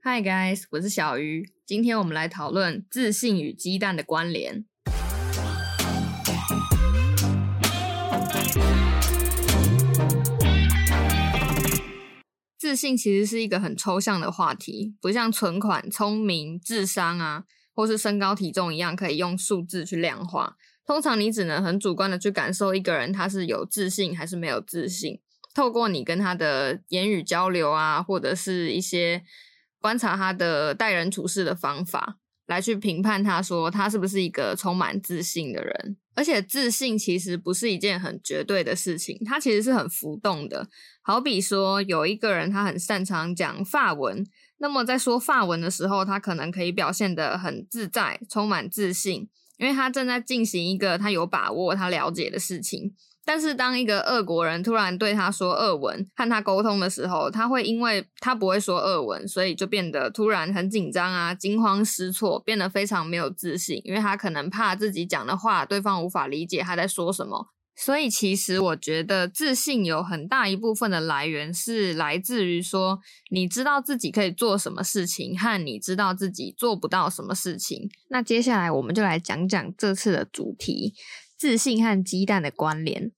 Hi guys，我是小鱼。今天我们来讨论自信与鸡蛋的关联。自信其实是一个很抽象的话题，不像存款、聪明、智商啊，或是身高体重一样可以用数字去量化。通常你只能很主观的去感受一个人他是有自信还是没有自信，透过你跟他的言语交流啊，或者是一些观察他的待人处事的方法，来去评判他说他是不是一个充满自信的人。而且自信其实不是一件很绝对的事情，它其实是很浮动的。好比说有一个人他很擅长讲法文，那么在说法文的时候，他可能可以表现得很自在，充满自信。因为他正在进行一个他有把握、他了解的事情，但是当一个俄国人突然对他说俄文和他沟通的时候，他会因为他不会说俄文，所以就变得突然很紧张啊，惊慌失措，变得非常没有自信，因为他可能怕自己讲的话对方无法理解他在说什么。所以，其实我觉得自信有很大一部分的来源是来自于说，你知道自己可以做什么事情，和你知道自己做不到什么事情。那接下来我们就来讲讲这次的主题：自信和鸡蛋的关联。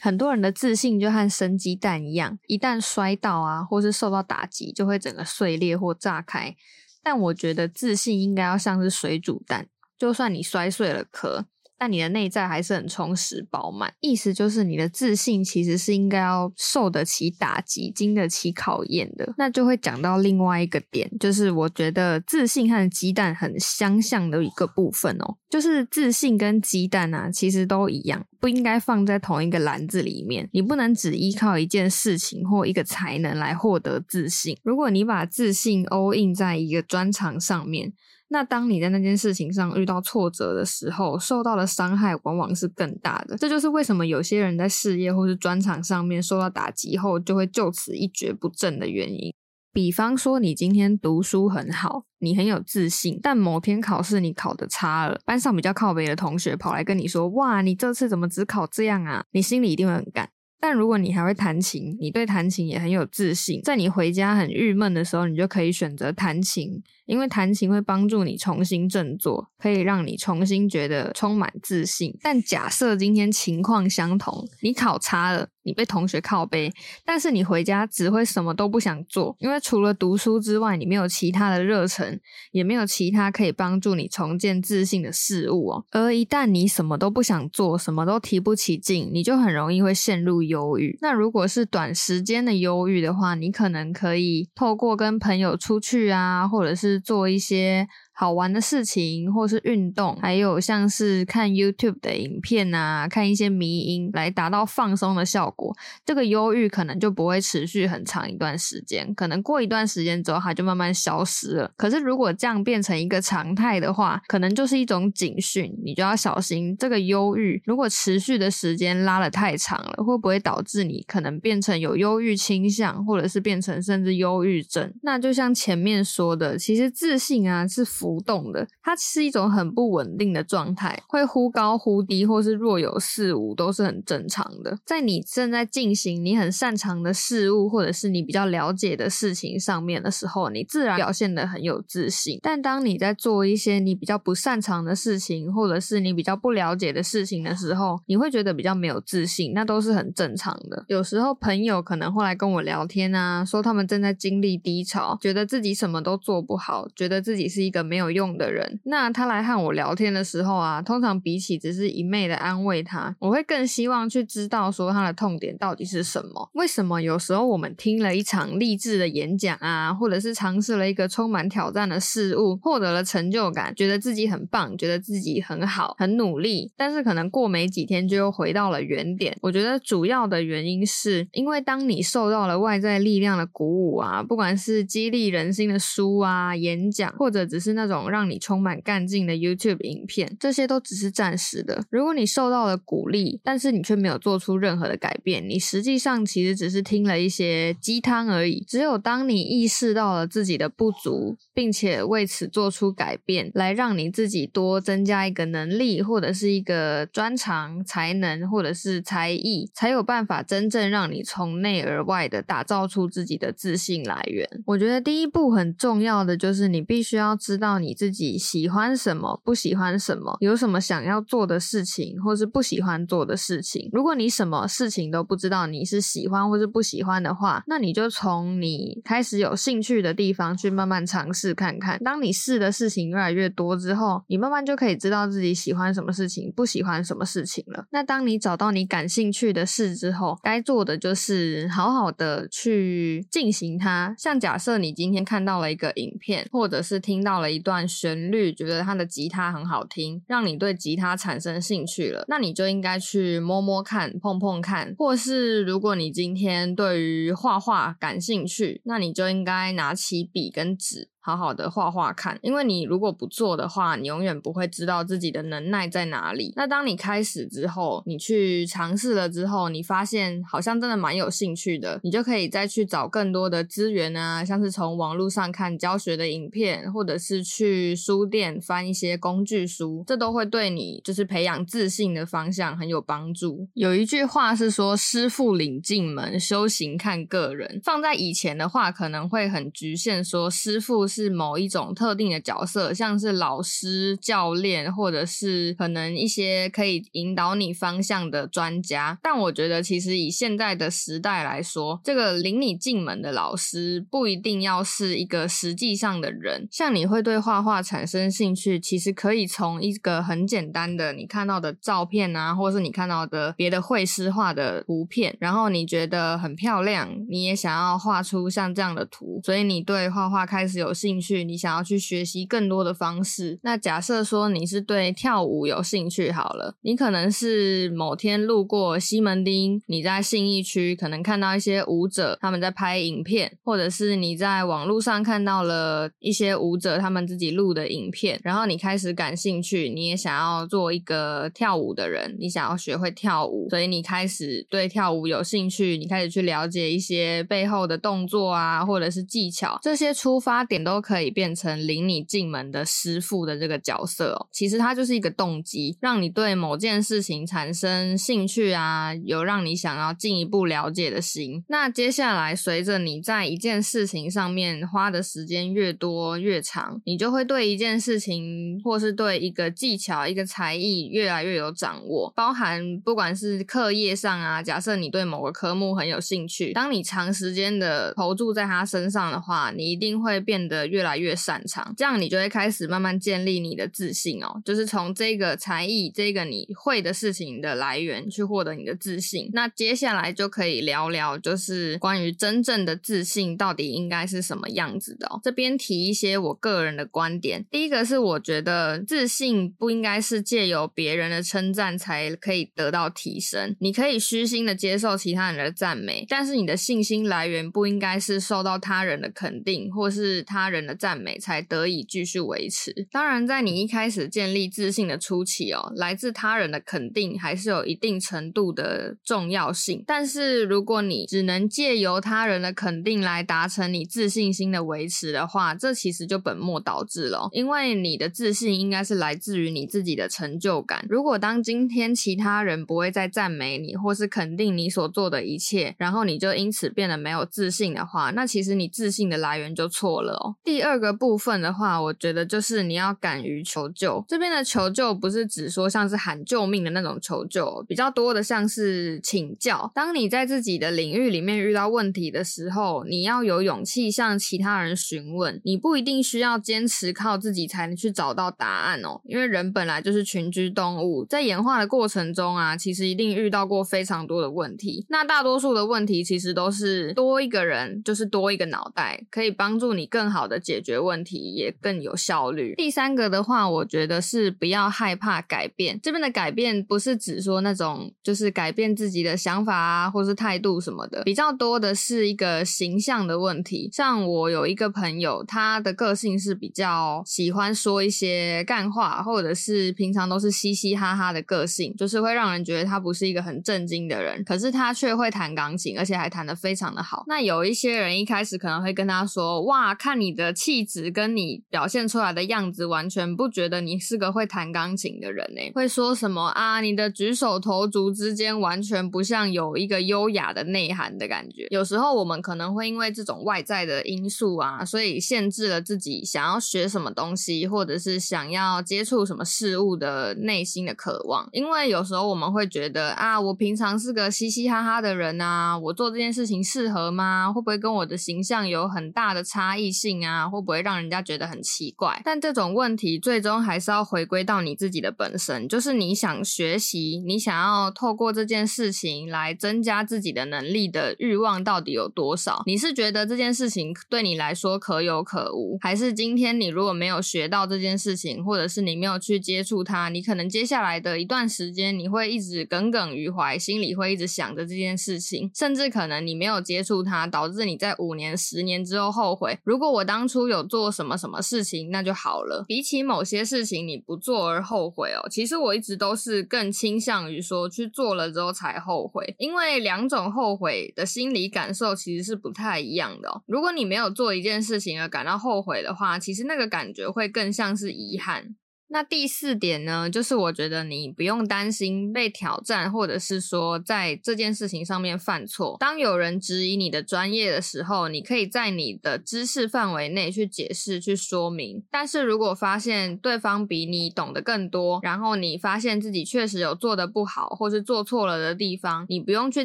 很多人的自信就和生鸡蛋一样，一旦摔到啊，或是受到打击，就会整个碎裂或炸开。但我觉得自信应该要像是水煮蛋，就算你摔碎了壳。但你的内在还是很充实饱满，意思就是你的自信其实是应该要受得起打击、经得起考验的。那就会讲到另外一个点，就是我觉得自信和鸡蛋很相像的一个部分哦，就是自信跟鸡蛋啊，其实都一样，不应该放在同一个篮子里面。你不能只依靠一件事情或一个才能来获得自信。如果你把自信 all in 在一个专长上面。那当你在那件事情上遇到挫折的时候，受到的伤害往往是更大的。这就是为什么有些人在事业或是专长上面受到打击后，就会就此一蹶不振的原因。比方说，你今天读书很好，你很有自信，但某天考试你考的差了，班上比较靠北的同学跑来跟你说：“哇，你这次怎么只考这样啊？”你心里一定会很干。但如果你还会弹琴，你对弹琴也很有自信，在你回家很郁闷的时候，你就可以选择弹琴，因为弹琴会帮助你重新振作，可以让你重新觉得充满自信。但假设今天情况相同，你考差了。你被同学靠背，但是你回家只会什么都不想做，因为除了读书之外，你没有其他的热忱，也没有其他可以帮助你重建自信的事物哦。而一旦你什么都不想做，什么都提不起劲，你就很容易会陷入忧郁。那如果是短时间的忧郁的话，你可能可以透过跟朋友出去啊，或者是做一些。好玩的事情，或是运动，还有像是看 YouTube 的影片啊，看一些迷音来达到放松的效果。这个忧郁可能就不会持续很长一段时间，可能过一段时间之后，它就慢慢消失了。可是如果这样变成一个常态的话，可能就是一种警讯，你就要小心这个忧郁。如果持续的时间拉的太长了，会不会导致你可能变成有忧郁倾向，或者是变成甚至忧郁症？那就像前面说的，其实自信啊是福。浮动的，它是一种很不稳定的状态，会忽高忽低，或是若有似无，都是很正常的。在你正在进行你很擅长的事物，或者是你比较了解的事情上面的时候，你自然表现得很有自信。但当你在做一些你比较不擅长的事情，或者是你比较不了解的事情的时候，你会觉得比较没有自信，那都是很正常的。有时候朋友可能会来跟我聊天啊，说他们正在经历低潮，觉得自己什么都做不好，觉得自己是一个没有。有用的人，那他来和我聊天的时候啊，通常比起只是一昧的安慰他，我会更希望去知道说他的痛点到底是什么。为什么有时候我们听了一场励志的演讲啊，或者是尝试了一个充满挑战的事物，获得了成就感，觉得自己很棒，觉得自己很好，很努力，但是可能过没几天就又回到了原点。我觉得主要的原因是因为当你受到了外在力量的鼓舞啊，不管是激励人心的书啊、演讲，或者只是那。那种让你充满干劲的 YouTube 影片，这些都只是暂时的。如果你受到了鼓励，但是你却没有做出任何的改变，你实际上其实只是听了一些鸡汤而已。只有当你意识到了自己的不足，并且为此做出改变，来让你自己多增加一个能力，或者是一个专长、才能，或者是才艺，才有办法真正让你从内而外的打造出自己的自信来源。我觉得第一步很重要的就是你必须要知道到你自己喜欢什么，不喜欢什么，有什么想要做的事情，或是不喜欢做的事情。如果你什么事情都不知道你是喜欢或是不喜欢的话，那你就从你开始有兴趣的地方去慢慢尝试看看。当你试的事情越来越多之后，你慢慢就可以知道自己喜欢什么事情，不喜欢什么事情了。那当你找到你感兴趣的事之后，该做的就是好好的去进行它。像假设你今天看到了一个影片，或者是听到了一一段旋律，觉得他的吉他很好听，让你对吉他产生兴趣了，那你就应该去摸摸看、碰碰看。或是如果你今天对于画画感兴趣，那你就应该拿起笔跟纸。好好的画画看，因为你如果不做的话，你永远不会知道自己的能耐在哪里。那当你开始之后，你去尝试了之后，你发现好像真的蛮有兴趣的，你就可以再去找更多的资源啊，像是从网络上看教学的影片，或者是去书店翻一些工具书，这都会对你就是培养自信的方向很有帮助。有一句话是说：“师傅领进门，修行看个人。”放在以前的话，可能会很局限，说师傅。是某一种特定的角色，像是老师、教练，或者是可能一些可以引导你方向的专家。但我觉得，其实以现在的时代来说，这个领你进门的老师不一定要是一个实际上的人。像你会对画画产生兴趣，其实可以从一个很简单的你看到的照片啊，或是你看到的别的绘师画的图片，然后你觉得很漂亮，你也想要画出像这样的图，所以你对画画开始有。兴趣，你想要去学习更多的方式。那假设说你是对跳舞有兴趣，好了，你可能是某天路过西门町，你在信义区可能看到一些舞者他们在拍影片，或者是你在网络上看到了一些舞者他们自己录的影片，然后你开始感兴趣，你也想要做一个跳舞的人，你想要学会跳舞，所以你开始对跳舞有兴趣，你开始去了解一些背后的动作啊，或者是技巧，这些出发点都。都可以变成领你进门的师傅的这个角色哦。其实它就是一个动机，让你对某件事情产生兴趣啊，有让你想要进一步了解的心。那接下来，随着你在一件事情上面花的时间越多越长，你就会对一件事情或是对一个技巧、一个才艺越来越有掌握。包含不管是课业上啊，假设你对某个科目很有兴趣，当你长时间的投注在他身上的话，你一定会变得越来越擅长，这样你就会开始慢慢建立你的自信哦。就是从这个才艺、这个你会的事情的来源去获得你的自信。那接下来就可以聊聊，就是关于真正的自信到底应该是什么样子的。这边提一些我个人的观点。第一个是，我觉得自信不应该是借由别人的称赞才可以得到提升。你可以虚心的接受其他人的赞美，但是你的信心来源不应该是受到他人的肯定，或是他。人的赞美才得以继续维持。当然，在你一开始建立自信的初期哦，来自他人的肯定还是有一定程度的重要性。但是，如果你只能借由他人的肯定来达成你自信心的维持的话，这其实就本末倒置了。因为你的自信应该是来自于你自己的成就感。如果当今天其他人不会再赞美你，或是肯定你所做的一切，然后你就因此变得没有自信的话，那其实你自信的来源就错了哦。第二个部分的话，我觉得就是你要敢于求救。这边的求救不是指说像是喊救命的那种求救，比较多的像是请教。当你在自己的领域里面遇到问题的时候，你要有勇气向其他人询问。你不一定需要坚持靠自己才能去找到答案哦，因为人本来就是群居动物，在演化的过程中啊，其实一定遇到过非常多的问题。那大多数的问题其实都是多一个人就是多一个脑袋，可以帮助你更好。的解决问题，也更有效率。第三个的话，我觉得是不要害怕改变。这边的改变不是指说那种就是改变自己的想法啊，或是态度什么的，比较多的是一个形象的问题。像我有一个朋友，他的个性是比较喜欢说一些干话，或者是平常都是嘻嘻哈哈的个性，就是会让人觉得他不是一个很正经的人。可是他却会弹钢琴，而且还弹得非常的好。那有一些人一开始可能会跟他说：“哇，看你的气质跟你表现出来的样子，完全不觉得你是个会弹钢琴的人呢。”会说什么啊？你的举手投足之间完全不像有一个优雅的内涵的感觉。有时候我们可能会因为这种外在的因素啊，所以限制了自己想要学什么东西，或者是想要接触什么事物的内心的渴望。因为有时候我们会觉得啊，我平常是个嘻嘻哈哈的人啊，我做这件事情适合吗？会不会跟我的形象有很大的差异性啊？啊会不会让人家觉得很奇怪？但这种问题最终还是要回归到你自己的本身，就是你想学习，你想要透过这件事情来增加自己的能力的欲望到底有多少？你是觉得这件事情对你来说可有可无，还是今天你如果没有学到这件事情，或者是你没有去接触它，你可能接下来的一段时间你会一直耿耿于怀，心里会一直想着这件事情，甚至可能你没有接触它，导致你在五年、十年之后后悔。如果我当当初有做什么什么事情，那就好了。比起某些事情你不做而后悔哦，其实我一直都是更倾向于说去做了之后才后悔，因为两种后悔的心理感受其实是不太一样的。如果你没有做一件事情而感到后悔的话，其实那个感觉会更像是遗憾。那第四点呢，就是我觉得你不用担心被挑战，或者是说在这件事情上面犯错。当有人质疑你的专业的时候，你可以在你的知识范围内去解释、去说明。但是如果发现对方比你懂得更多，然后你发现自己确实有做的不好，或是做错了的地方，你不用去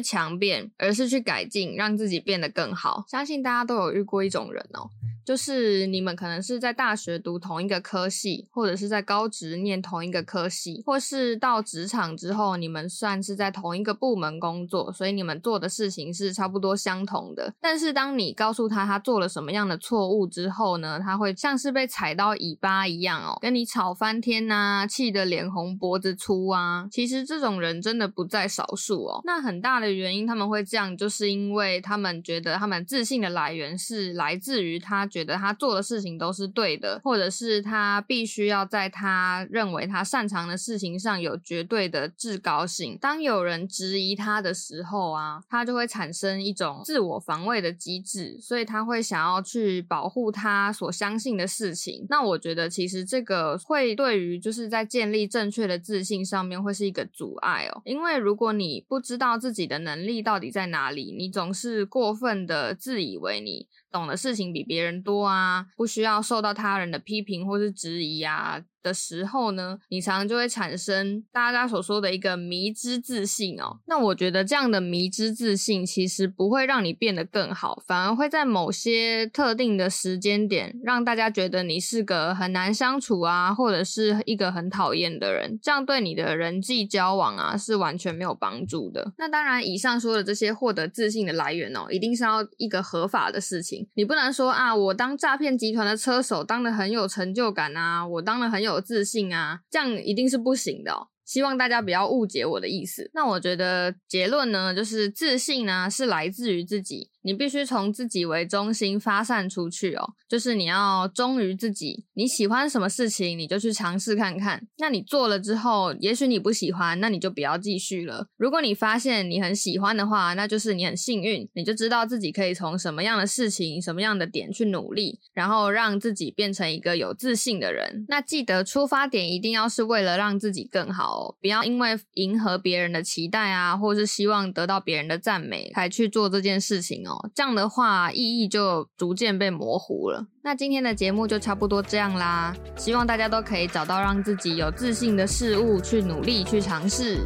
强辩，而是去改进，让自己变得更好。相信大家都有遇过一种人哦。就是你们可能是在大学读同一个科系，或者是在高职念同一个科系，或是到职场之后，你们算是在同一个部门工作，所以你们做的事情是差不多相同的。但是当你告诉他他做了什么样的错误之后呢，他会像是被踩到尾巴一样哦，跟你吵翻天呐，气得脸红脖子粗啊。其实这种人真的不在少数哦。那很大的原因他们会这样，就是因为他们觉得他们自信的来源是来自于他。觉得他做的事情都是对的，或者是他必须要在他认为他擅长的事情上有绝对的至高性。当有人质疑他的时候啊，他就会产生一种自我防卫的机制，所以他会想要去保护他所相信的事情。那我觉得其实这个会对于就是在建立正确的自信上面会是一个阻碍哦，因为如果你不知道自己的能力到底在哪里，你总是过分的自以为你。懂的事情比别人多啊，不需要受到他人的批评或是质疑啊。的时候呢，你常常就会产生大家所说的一个迷之自信哦。那我觉得这样的迷之自信其实不会让你变得更好，反而会在某些特定的时间点让大家觉得你是个很难相处啊，或者是一个很讨厌的人。这样对你的人际交往啊是完全没有帮助的。那当然，以上说的这些获得自信的来源哦，一定是要一个合法的事情。你不能说啊，我当诈骗集团的车手当的很有成就感啊，我当的很有。自信啊，这样一定是不行的。希望大家不要误解我的意思。那我觉得结论呢，就是自信呢是来自于自己。你必须从自己为中心发散出去哦，就是你要忠于自己。你喜欢什么事情，你就去尝试看看。那你做了之后，也许你不喜欢，那你就不要继续了。如果你发现你很喜欢的话，那就是你很幸运，你就知道自己可以从什么样的事情、什么样的点去努力，然后让自己变成一个有自信的人。那记得出发点一定要是为了让自己更好哦，不要因为迎合别人的期待啊，或是希望得到别人的赞美才去做这件事情哦。这样的话，意义就逐渐被模糊了。那今天的节目就差不多这样啦，希望大家都可以找到让自己有自信的事物去努力去尝试。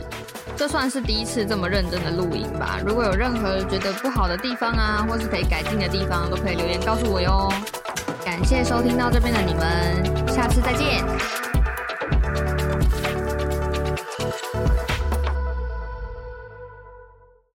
这算是第一次这么认真的录影吧。如果有任何觉得不好的地方啊，或是可以改进的地方，都可以留言告诉我哟。感谢收听到这边的你们，下次再见。